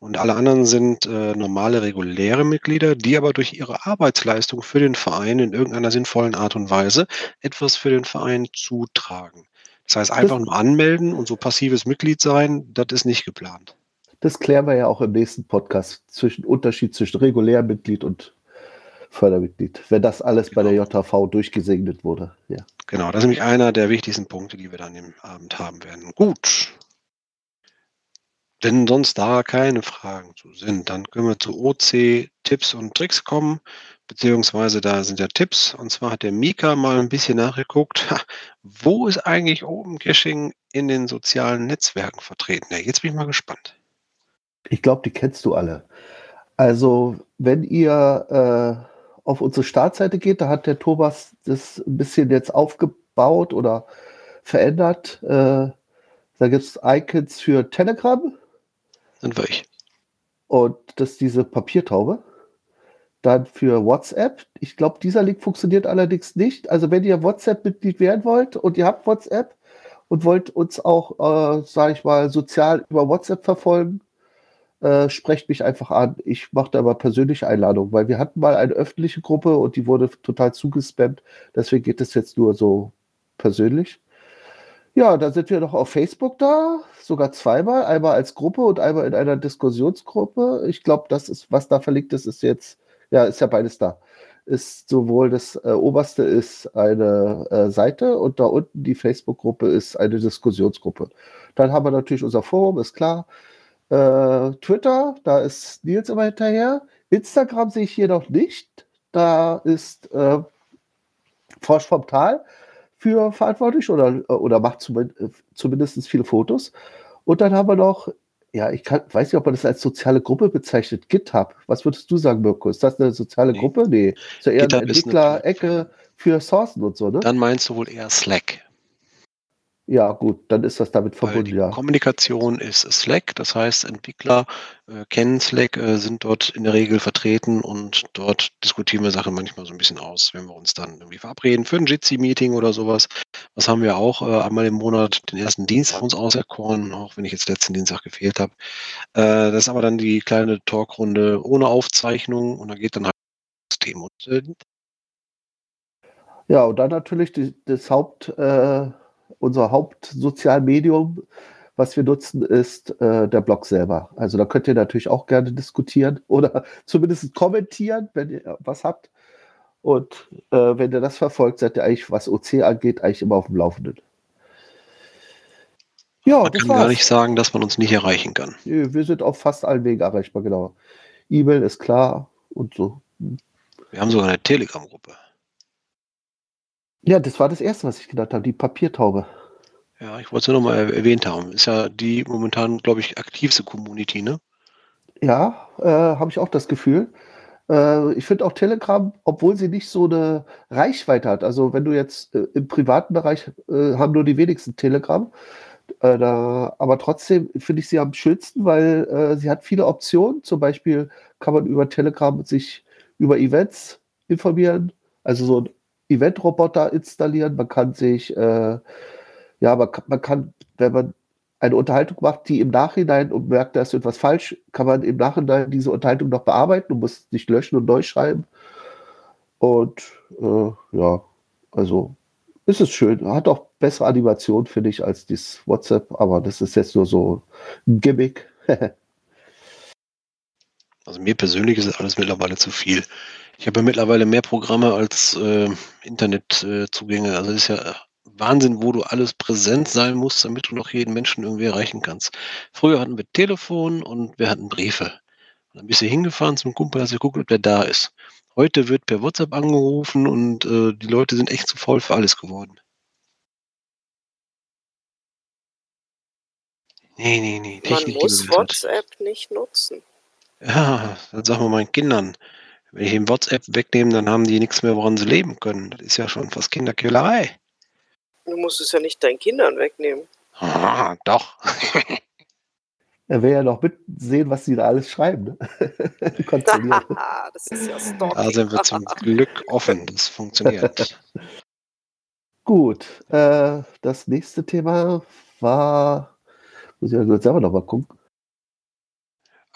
Und alle anderen sind äh, normale, reguläre Mitglieder, die aber durch ihre Arbeitsleistung für den Verein in irgendeiner sinnvollen Art und Weise etwas für den Verein zutragen. Das heißt, einfach nur anmelden und so passives Mitglied sein, das ist nicht geplant. Das klären wir ja auch im nächsten Podcast zwischen Unterschied zwischen regulärem Mitglied und Fördermitglied, wenn das alles genau. bei der genau. JV durchgesegnet wurde. Ja. Genau, das ist nämlich einer der wichtigsten Punkte, die wir dann im Abend haben werden. Gut. Wenn sonst da keine Fragen zu sind, dann können wir zu OC Tipps und Tricks kommen, beziehungsweise da sind ja Tipps. Und zwar hat der Mika mal ein bisschen nachgeguckt, wo ist eigentlich Open Caching in den sozialen Netzwerken vertreten? Ja, jetzt bin ich mal gespannt. Ich glaube, die kennst du alle. Also, wenn ihr äh, auf unsere Startseite geht, da hat der Thomas das ein bisschen jetzt aufgebaut oder verändert. Äh, da gibt es Icons für Telegram. Sind wir ich. Und das ist diese Papiertaube. Dann für WhatsApp. Ich glaube, dieser Link funktioniert allerdings nicht. Also wenn ihr WhatsApp-Mitglied werden wollt und ihr habt WhatsApp und wollt uns auch, äh, sage ich mal, sozial über WhatsApp verfolgen, äh, sprecht mich einfach an. Ich mache da aber persönliche Einladungen, weil wir hatten mal eine öffentliche Gruppe und die wurde total zugespammt. Deswegen geht es jetzt nur so persönlich. Ja, dann sind wir noch auf Facebook da, sogar zweimal, einmal als Gruppe und einmal in einer Diskussionsgruppe. Ich glaube, das ist, was da verlinkt ist, ist jetzt, ja, ist ja beides da. Ist sowohl das äh, oberste ist eine äh, Seite und da unten die Facebook-Gruppe ist eine Diskussionsgruppe. Dann haben wir natürlich unser Forum, ist klar. Äh, Twitter, da ist Nils immer hinterher. Instagram sehe ich hier noch nicht. Da ist äh, Forsch vom Tal für verantwortlich oder, oder macht zumindest viele Fotos. Und dann haben wir noch, ja, ich kann, weiß nicht, ob man das als soziale Gruppe bezeichnet, GitHub. Was würdest du sagen, Mirko? Ist das eine soziale nee. Gruppe? Nee. Ist ja eher GitHub eine Entwickler-Ecke für Sourcen und so, ne? Dann meinst du wohl eher Slack. Ja, gut, dann ist das damit verbunden, ja. Kommunikation ist Slack, das heißt, Entwickler äh, kennen Slack, äh, sind dort in der Regel vertreten und dort diskutieren wir Sachen manchmal so ein bisschen aus, wenn wir uns dann irgendwie verabreden für ein Jitsi-Meeting oder sowas. Das haben wir auch äh, einmal im Monat den ersten Dienstag uns auserkoren, auch wenn ich jetzt letzten Dienstag gefehlt habe. Äh, das ist aber dann die kleine Talkrunde ohne Aufzeichnung und da geht dann halt das Thema. Und, ja, und dann natürlich die, das Haupt äh, unser Hauptsozialmedium, was wir nutzen, ist äh, der Blog selber. Also da könnt ihr natürlich auch gerne diskutieren oder zumindest kommentieren, wenn ihr was habt. Und äh, wenn ihr das verfolgt, seid ihr eigentlich, was OC angeht, eigentlich immer auf dem Laufenden. Ja, man kann war's. gar nicht sagen, dass man uns nicht erreichen kann. Wir sind auf fast allen Wegen erreichbar, genau. E-Mail ist klar und so. Wir haben sogar eine Telegram-Gruppe. Ja, das war das Erste, was ich gedacht habe, die Papiertaube. Ja, ich wollte es nur noch mal erwähnt haben. Ist ja die momentan, glaube ich, aktivste Community, ne? Ja, äh, habe ich auch das Gefühl. Äh, ich finde auch Telegram, obwohl sie nicht so eine Reichweite hat, also wenn du jetzt äh, im privaten Bereich äh, haben nur die wenigsten Telegram, äh, da, aber trotzdem finde ich sie am schönsten, weil äh, sie hat viele Optionen. Zum Beispiel kann man über Telegram sich über Events informieren, also so ein Event-Roboter installieren. Man kann sich, äh, ja, man, man kann, wenn man eine Unterhaltung macht, die im Nachhinein und merkt, da ist etwas falsch, kann man im Nachhinein diese Unterhaltung noch bearbeiten und muss nicht löschen und neu schreiben. Und äh, ja, also ist es schön. Hat auch bessere Animation, finde ich, als das WhatsApp, aber das ist jetzt nur so ein Gimmick. also mir persönlich ist es alles mittlerweile zu viel. Ich habe ja mittlerweile mehr Programme als äh, Internetzugänge. Äh, also es ist ja Wahnsinn, wo du alles präsent sein musst, damit du noch jeden Menschen irgendwie erreichen kannst. Früher hatten wir Telefon und wir hatten Briefe. Und dann bist du hingefahren zum Kumpel, hast geguckt, ob der da ist. Heute wird per WhatsApp angerufen und äh, die Leute sind echt zu voll für alles geworden. Nee, nee, nee. Technik, Man muss WhatsApp nicht nutzen. Ja, dann sagen wir meinen Kindern, wenn ich ihm WhatsApp wegnehme, dann haben die nichts mehr, woran sie leben können. Das ist ja schon fast Kinderquälerei. Du musst es ja nicht deinen Kindern wegnehmen. Ah, doch. Er will ja noch mitsehen, was sie da alles schreiben. Ne? Kontrollieren. das ist ja Stalking. Da sind wir zum Glück offen. Das funktioniert. Gut, äh, das nächste Thema war, muss ich also selber noch mal gucken.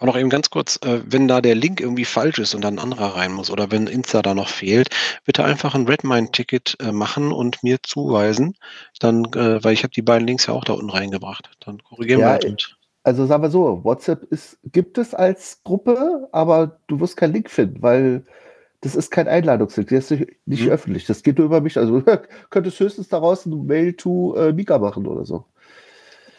Aber noch eben ganz kurz, äh, wenn da der Link irgendwie falsch ist und dann ein anderer rein muss oder wenn Insta da noch fehlt, bitte einfach ein Redmine-Ticket äh, machen und mir zuweisen. Dann, äh, weil ich habe die beiden Links ja auch da unten reingebracht. Dann korrigieren Ja, wir halt und Also sagen wir so, WhatsApp ist, gibt es als Gruppe, aber du wirst keinen Link finden, weil das ist kein Einladungslink, der ist nicht, nicht Mhm. öffentlich. Das geht nur über mich. Also könntest höchstens daraus ein Mail to äh, Mika machen oder so.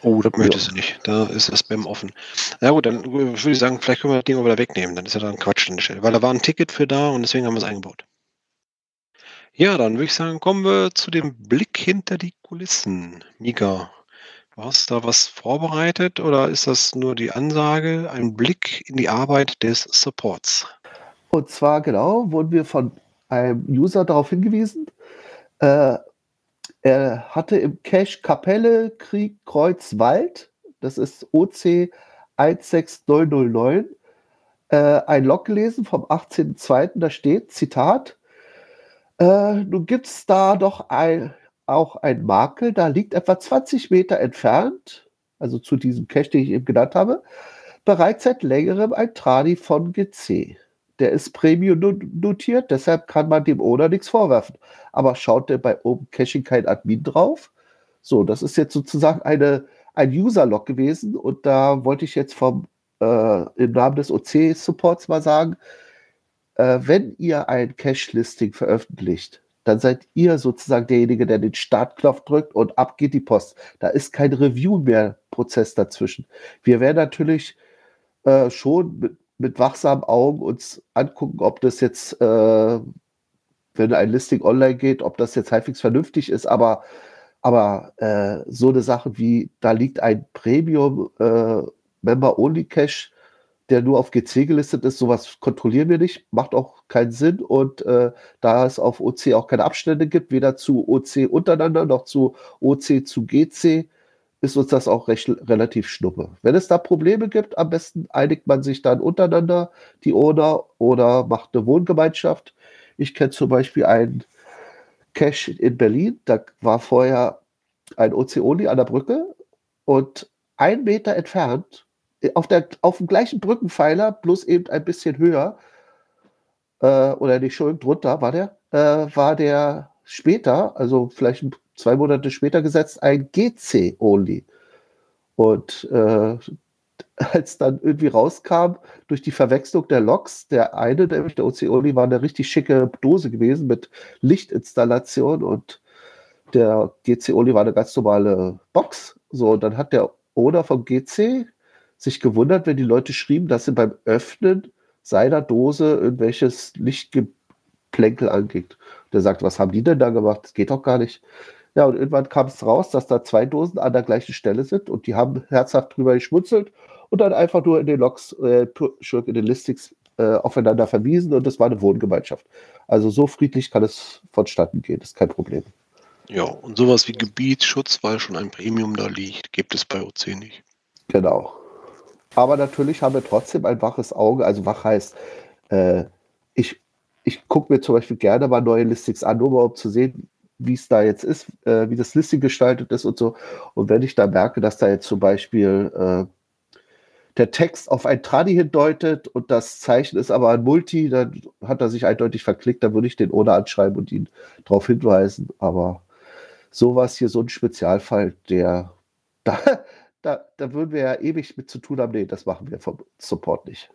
Oh, das möchtest du nicht. Da ist das Spam offen. Na gut, dann äh, würde ich sagen, vielleicht können wir das Ding auch wieder wegnehmen. Dann ist ja dann Quatsch an der Stelle. Weil da war ein Ticket für da und deswegen haben wir es eingebaut. Ja, dann würde ich sagen, kommen wir zu dem Blick hinter die Kulissen. Mika, du hast da was vorbereitet oder ist das nur die Ansage, ein Blick in die Arbeit des Supports? Und zwar genau wurden wir von einem User darauf hingewiesen, äh, er hatte im Cache Kapelle Krieg Kreuz Wald, das ist OC 16909, äh, ein Log gelesen vom 18.02. Da steht, Zitat, äh, nun gibt es da doch ein, auch ein Makel, da liegt etwa 20 Meter entfernt, also zu diesem Cache, den ich eben genannt habe, bereits seit längerem ein Tradi von GC. Der ist Premium no- notiert, deshalb kann man dem Owner nichts vorwerfen. Aber schaut der bei Open Caching kein Admin drauf? So, das ist jetzt sozusagen eine, ein User-Log gewesen und da wollte ich jetzt vom, äh, im Namen des OC-Supports mal sagen, äh, wenn ihr ein Cache-Listing veröffentlicht, dann seid ihr sozusagen derjenige, der den Startknopf drückt und ab geht die Post. Da ist kein Review mehr Prozess dazwischen. Wir werden natürlich äh, schon mit, mit wachsamen Augen uns angucken, ob das jetzt, äh, wenn ein Listing online geht, ob das jetzt halbwegs vernünftig ist, aber, aber äh, so eine Sache wie, da liegt ein Premium äh, Member-Only Cache, der nur auf GC gelistet ist, sowas kontrollieren wir nicht, macht auch keinen Sinn. Und äh, da es auf OC auch keine Abstände gibt, weder zu OC untereinander noch zu OC zu GC, ist uns das auch recht, relativ schnuppe. Wenn es da Probleme gibt, am besten einigt man sich dann untereinander, die Owner, oder macht eine Wohngemeinschaft. Ich kenne zum Beispiel einen Cache in Berlin, da war vorher ein OC-Only an der Brücke und ein Meter entfernt, auf, der, auf dem gleichen Brückenpfeiler, bloß eben ein bisschen höher, äh, oder nicht schon drunter war der, äh, war der später, also vielleicht zwei Monate später gesetzt, ein GC-Only. Und äh, als dann irgendwie rauskam, durch die Verwechslung der Loks, der eine, nämlich der OC-Only, war eine richtig schicke Dose gewesen mit Lichtinstallation und der GC-Only war eine ganz normale Box. So, und dann hat der Owner vom GC sich gewundert, wenn die Leute schrieben, dass sie beim Öffnen seiner Dose irgendwelches Lichtgeplänkel angeht. Der sagt, was haben die denn da gemacht? Das geht doch gar nicht. Ja, und irgendwann kam es raus, dass da zwei Dosen an der gleichen Stelle sind und die haben herzhaft drüber geschmunzelt und dann einfach nur in den Logs, äh, in den Listings äh, aufeinander verwiesen und das war eine Wohngemeinschaft. Also so friedlich kann es vonstatten gehen, ist kein Problem. Ja, und sowas wie Gebietsschutz, weil schon ein Premium da liegt, gibt es bei OC nicht. Genau. Aber natürlich haben wir trotzdem ein waches Auge. Also wach heißt, äh, ich, ich gucke mir zum Beispiel gerne mal neue Listings an, nur mal um zu sehen, wie es da jetzt ist, äh, wie das Listing gestaltet ist und so. Und wenn ich da merke, dass da jetzt zum Beispiel äh, der Text auf ein Tradi hindeutet und das Zeichen ist aber ein Multi, dann hat er sich eindeutig verklickt, dann würde ich den ohne anschreiben und ihn darauf hinweisen. Aber sowas hier, so ein Spezialfall, der da, da, da würden wir ja ewig mit zu tun haben. Nee, das machen wir vom Support nicht.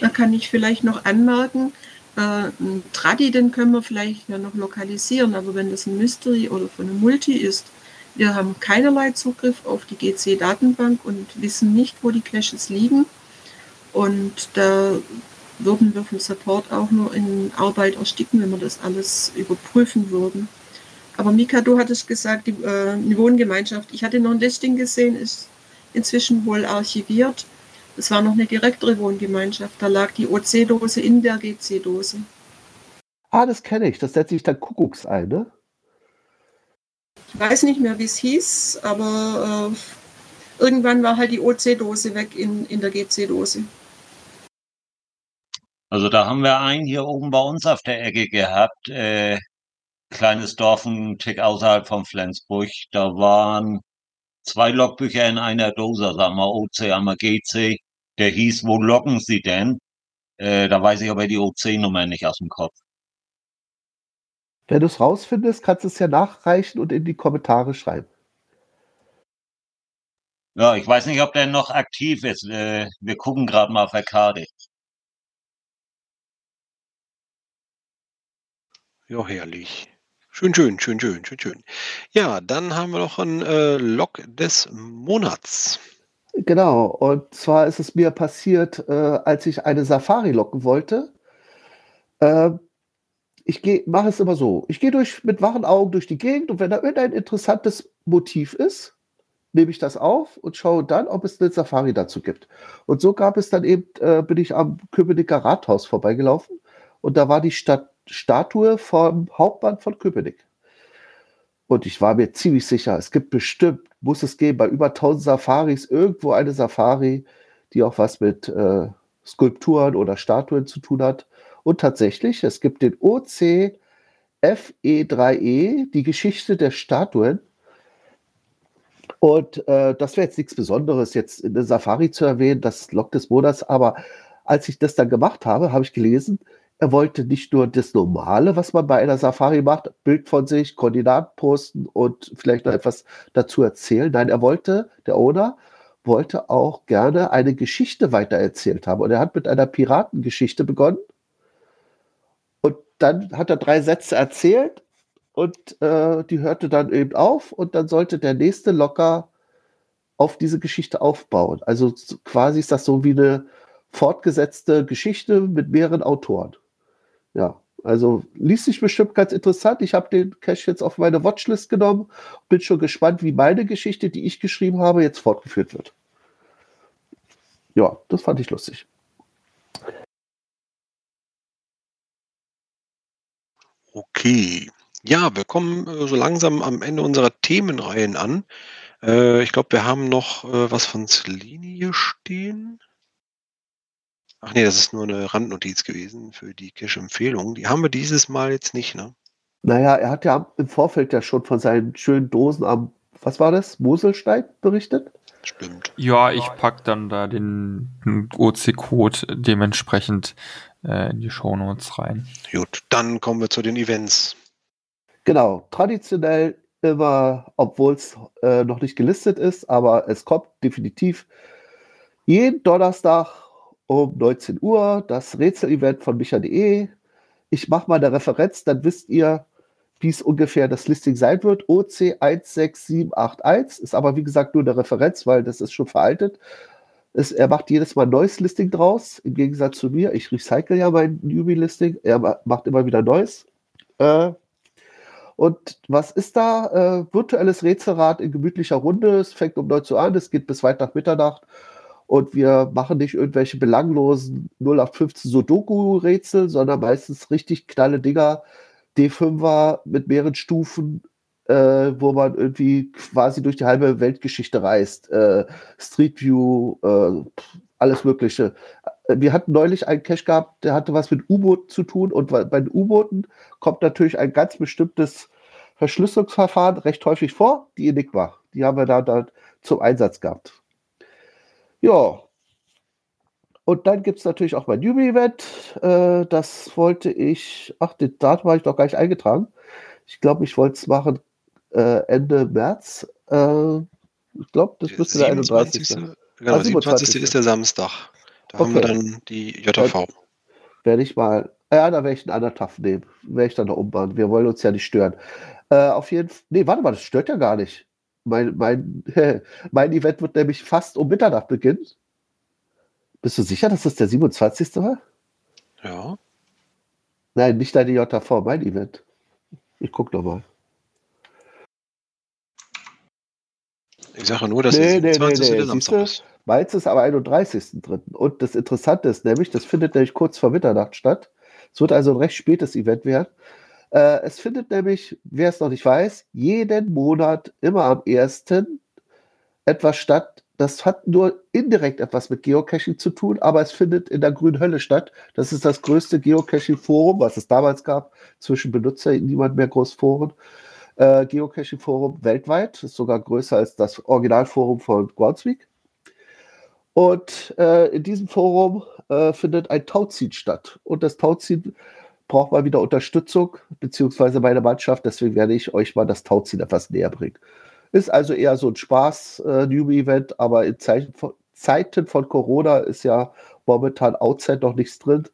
Da kann ich vielleicht noch anmerken, äh, ein Tradi, den können wir vielleicht ja noch lokalisieren, aber wenn das ein Mystery oder von einem Multi ist, wir haben keinerlei Zugriff auf die GC-Datenbank und wissen nicht, wo die Caches liegen. Und da würden wir vom Support auch nur in Arbeit ersticken, wenn wir das alles überprüfen würden. Aber Mika, du hattest gesagt, die, äh, Wohngemeinschaft. Ich hatte noch ein Listing gesehen, ist inzwischen wohl archiviert. Das war noch eine direktere Wohngemeinschaft. Da lag die OC-Dose in der GC-Dose. Ah, das kenne ich. Das setzt sich dann Kuckucks ein, ne? Ich weiß nicht mehr, wie es hieß, aber äh, irgendwann war halt die OC-Dose weg in, in der GC-Dose. Also da haben wir einen hier oben bei uns auf der Ecke gehabt, äh, kleines Dorf ein Tick außerhalb von Flensburg. Da waren zwei Logbücher in einer Dose, sagen wir OC, einmal GC. Der hieß, wo loggen Sie denn? Äh, da weiß ich aber die OC-Nummer nicht aus dem Kopf. Wenn du es rausfindest, kannst du es ja nachreichen und in die Kommentare schreiben. Ja, ich weiß nicht, ob der noch aktiv ist. Äh, wir gucken gerade mal auf der Karte. Ja, herrlich. Schön, schön, schön, schön, schön, schön. Ja, dann haben wir noch einen äh, Log des Monats. Genau, und zwar ist es mir passiert, äh, als ich eine Safari locken wollte. Äh, ich mache es immer so. Ich gehe durch mit wachen Augen durch die Gegend und wenn da irgendein interessantes Motiv ist, nehme ich das auf und schaue dann, ob es eine Safari dazu gibt. Und so gab es dann eben, äh, bin ich am Köpenicker Rathaus vorbeigelaufen und da war die Stadt Statue vom Hauptmann von Köpenick. Und ich war mir ziemlich sicher, es gibt bestimmt, muss es geben, bei über 1000 Safaris irgendwo eine Safari, die auch was mit äh, Skulpturen oder Statuen zu tun hat. Und tatsächlich, es gibt den OC FE3E, die Geschichte der Statuen. Und äh, das wäre jetzt nichts Besonderes, jetzt eine Safari zu erwähnen, das Log des Monats. Aber als ich das dann gemacht habe, habe ich gelesen, er wollte nicht nur das Normale, was man bei einer Safari macht, Bild von sich, Koordinaten posten und vielleicht noch etwas dazu erzählen. Nein, er wollte, der Owner, wollte auch gerne eine Geschichte weitererzählt haben. Und er hat mit einer Piratengeschichte begonnen. Und dann hat er drei Sätze erzählt und äh, die hörte dann eben auf und dann sollte der nächste locker auf diese Geschichte aufbauen. Also quasi ist das so wie eine fortgesetzte Geschichte mit mehreren Autoren. Ja, also liest sich bestimmt ganz interessant. Ich habe den Cache jetzt auf meine Watchlist genommen. Bin schon gespannt, wie meine Geschichte, die ich geschrieben habe, jetzt fortgeführt wird. Ja, das fand ich lustig. Okay. Ja, wir kommen äh, so langsam am Ende unserer Themenreihen an. Äh, ich glaube, wir haben noch äh, was von Celine hier stehen. Ach nee, das ist nur eine Randnotiz gewesen für die Cache-Empfehlung. Die haben wir dieses Mal jetzt nicht, ne? Naja, er hat ja im Vorfeld ja schon von seinen schönen Dosen am, was war das, Moselstein berichtet. Stimmt. Ja, ich pack dann da den OC-Code dementsprechend äh, in die Shownotes rein. Gut, dann kommen wir zu den Events. Genau, traditionell immer, obwohl es äh, noch nicht gelistet ist, aber es kommt definitiv jeden Donnerstag um 19 Uhr das Rätsel-Event von micha.de. Ich mache mal eine Referenz, dann wisst ihr, wie es ungefähr das Listing sein wird. OC 16781 ist aber wie gesagt nur eine Referenz, weil das ist schon veraltet. Es, er macht jedes Mal ein neues Listing draus, im Gegensatz zu mir. Ich recycle ja mein Newbie-Listing. Er macht immer wieder neues. Äh, und was ist da? Äh, virtuelles Rätselrad in gemütlicher Runde. Es fängt um 9 Uhr an, es geht bis weit nach Mitternacht und wir machen nicht irgendwelche belanglosen 0815 Sudoku-Rätsel, sondern meistens richtig knalle Dinger, D5er mit mehreren Stufen, äh, wo man irgendwie quasi durch die halbe Weltgeschichte reist. Äh, Street View, äh, alles Mögliche. Wir hatten neulich einen Cache gehabt, der hatte was mit U-Booten zu tun und bei den U-Booten kommt natürlich ein ganz bestimmtes Verschlüsselungsverfahren recht häufig vor, die Enigma. Die haben wir da, da zum Einsatz gehabt. Ja. Und dann gibt es natürlich auch mein Newbie-Event. Äh, das wollte ich, ach, den Datum habe ich noch gar nicht eingetragen. Ich glaube, ich wollte es machen äh, Ende März. Äh, ich glaube, das müsste der 31. Genau, der 27. ist der Samstag. Da okay. haben wir dann die JV. Werde ich mal, ja, da werde ich einen anderen Tag nehmen. Werde ich dann noch umbauen. Wir wollen uns ja nicht stören. Äh, auf jeden Fall, nee, warte mal, das stört ja gar nicht. Mein, mein, mein Event wird nämlich fast um Mitternacht beginnen. Bist du sicher, dass das der 27. war? Ja. Nein, nicht deine JV, mein Event. Ich guck noch mal. Ich sage nur, dass nee, der 27. Nee, nee, nee. Samstag ist. Meins ist aber 31.3. Und das Interessante ist nämlich, das findet nämlich kurz vor Mitternacht statt. Es wird also ein recht spätes Event werden. Äh, es findet nämlich, wer es noch nicht weiß, jeden Monat immer am 1. etwas statt. Das hat nur indirekt etwas mit Geocaching zu tun, aber es findet in der Grünen Hölle statt. Das ist das größte Geocaching-Forum, was es damals gab, zwischen Benutzer, niemand mehr groß Foren. Äh, Geocaching-Forum weltweit, ist sogar größer als das Originalforum von Groundspeak. Und äh, in diesem Forum äh, findet ein Tauziehen statt. Und das Tauziehen braucht mal wieder Unterstützung, beziehungsweise meine Mannschaft. Deswegen werde ich euch mal das Tauziehen etwas näher bringen. Ist also eher so ein Spaß-Newbie-Event, äh, aber in Zeiten von, Zeiten von Corona ist ja momentan outside noch nichts drin.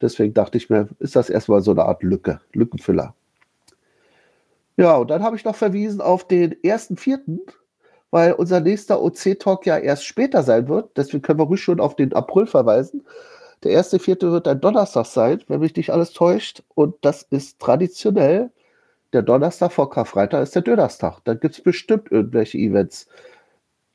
Deswegen dachte ich mir, ist das erstmal so eine Art Lücke, Lückenfüller. Ja, und dann habe ich noch verwiesen auf den 1.4., weil unser nächster OC-Talk ja erst später sein wird. Deswegen können wir ruhig schon auf den April verweisen. Der erste Vierte wird ein Donnerstag sein, wenn mich nicht alles täuscht. Und das ist traditionell. Der Donnerstag vor Karfreitag ist der Dönerstag. Da gibt es bestimmt irgendwelche Events.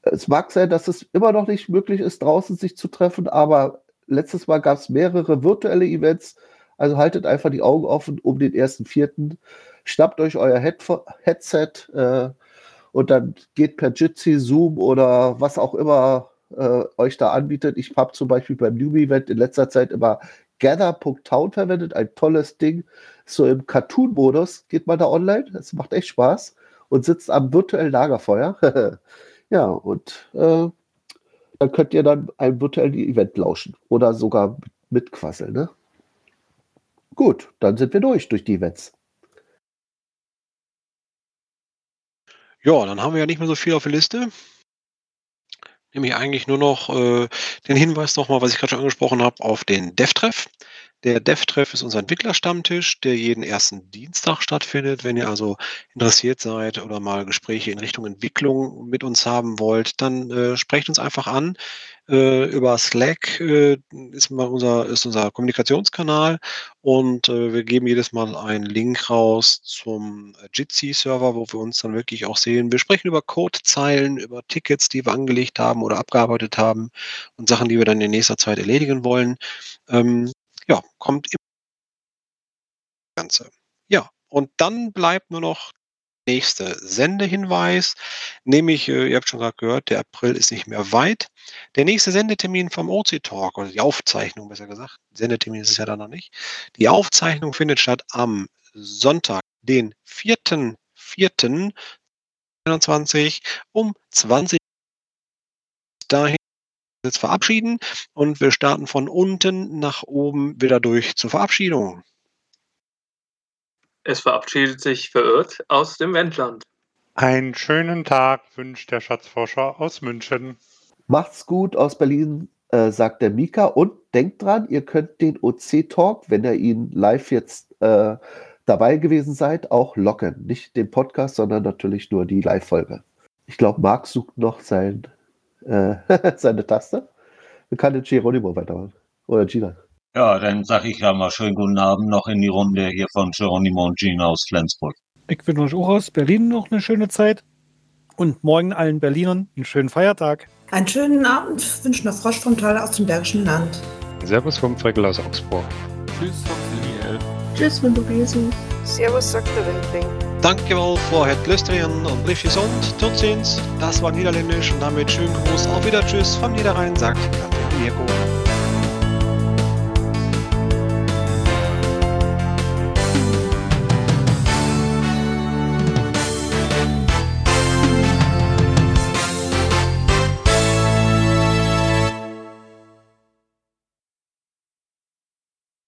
Es mag sein, dass es immer noch nicht möglich ist, draußen sich zu treffen, aber letztes Mal gab es mehrere virtuelle Events. Also haltet einfach die Augen offen um den ersten Vierten. Schnappt euch euer Head Headset äh, und dann geht per Jitsi, Zoom oder was auch immer äh, euch da anbietet. Ich habe zum Beispiel beim Newbie-Event in letzter Zeit immer Gather.town verwendet, ein tolles Ding. So im Cartoon-Modus geht man da online. Es macht echt Spaß und sitzt am virtuellen Lagerfeuer. ja, und äh, dann könnt ihr dann einem virtuellen Event lauschen oder sogar mitquasseln. Ne? Gut, dann sind wir durch, durch die Events. Ja, dann haben wir ja nicht mehr so viel auf der Liste nämlich eigentlich nur noch äh, den Hinweis nochmal, was ich gerade schon angesprochen habe, auf den DevTreff. Der DevTreff ist unser Entwicklerstammtisch, der jeden ersten Dienstag stattfindet. Wenn ihr also interessiert seid oder mal Gespräche in Richtung Entwicklung mit uns haben wollt, dann äh, sprecht uns einfach an. Äh, über Slack äh, ist, mal unser, ist unser Kommunikationskanal und äh, wir geben jedes Mal einen Link raus zum Jitsi-Server, wo wir uns dann wirklich auch sehen. Wir sprechen über Codezeilen, über Tickets, die wir angelegt haben oder abgearbeitet haben und Sachen, die wir dann in nächster Zeit erledigen wollen. Ähm, ja, kommt Ganze. Ja, und dann bleibt nur noch der nächste Sendehinweis, nämlich, äh, ihr habt schon gerade gehört, der April ist nicht mehr weit. Der nächste Sendetermin vom OC Talk, oder die Aufzeichnung besser gesagt, Sendetermin ist es ja dann noch nicht. Die Aufzeichnung findet statt am Sonntag, den 4.4.21 um 20 dahin jetzt verabschieden und wir starten von unten nach oben wieder durch zur Verabschiedung. Es verabschiedet sich verirrt aus dem Wendland. Einen schönen Tag wünscht der Schatzforscher aus München. Macht's gut aus Berlin, äh, sagt der Mika. Und denkt dran, ihr könnt den OC-Talk, wenn ihr ihn live jetzt äh, dabei gewesen seid, auch locken. Nicht den Podcast, sondern natürlich nur die Live-Folge. Ich glaube, Marc sucht noch sein äh, seine Taste. Dann kann der Geronimo weitermachen. Oder Gina. Ja, dann sage ich ja mal schönen guten Abend noch in die Runde hier von Geronimo und Gina aus Flensburg. Ich wünsche euch auch aus Berlin noch eine schöne Zeit und morgen allen Berlinern einen schönen Feiertag. Einen schönen Abend wünscht noch Frosch vom Tal aus dem Bergischen Land. Servus vom Freckel aus Augsburg. Tschüss vom Liel. Tschüss von Lubesen. Servus, sagt der Windling. Dankjewel voor het luisteren und blief gezond. Tot ziens. Das war Niederländisch und damit schönen Gruß. Auf wieder Tschüss vom Niederrhein, sagt Mirko.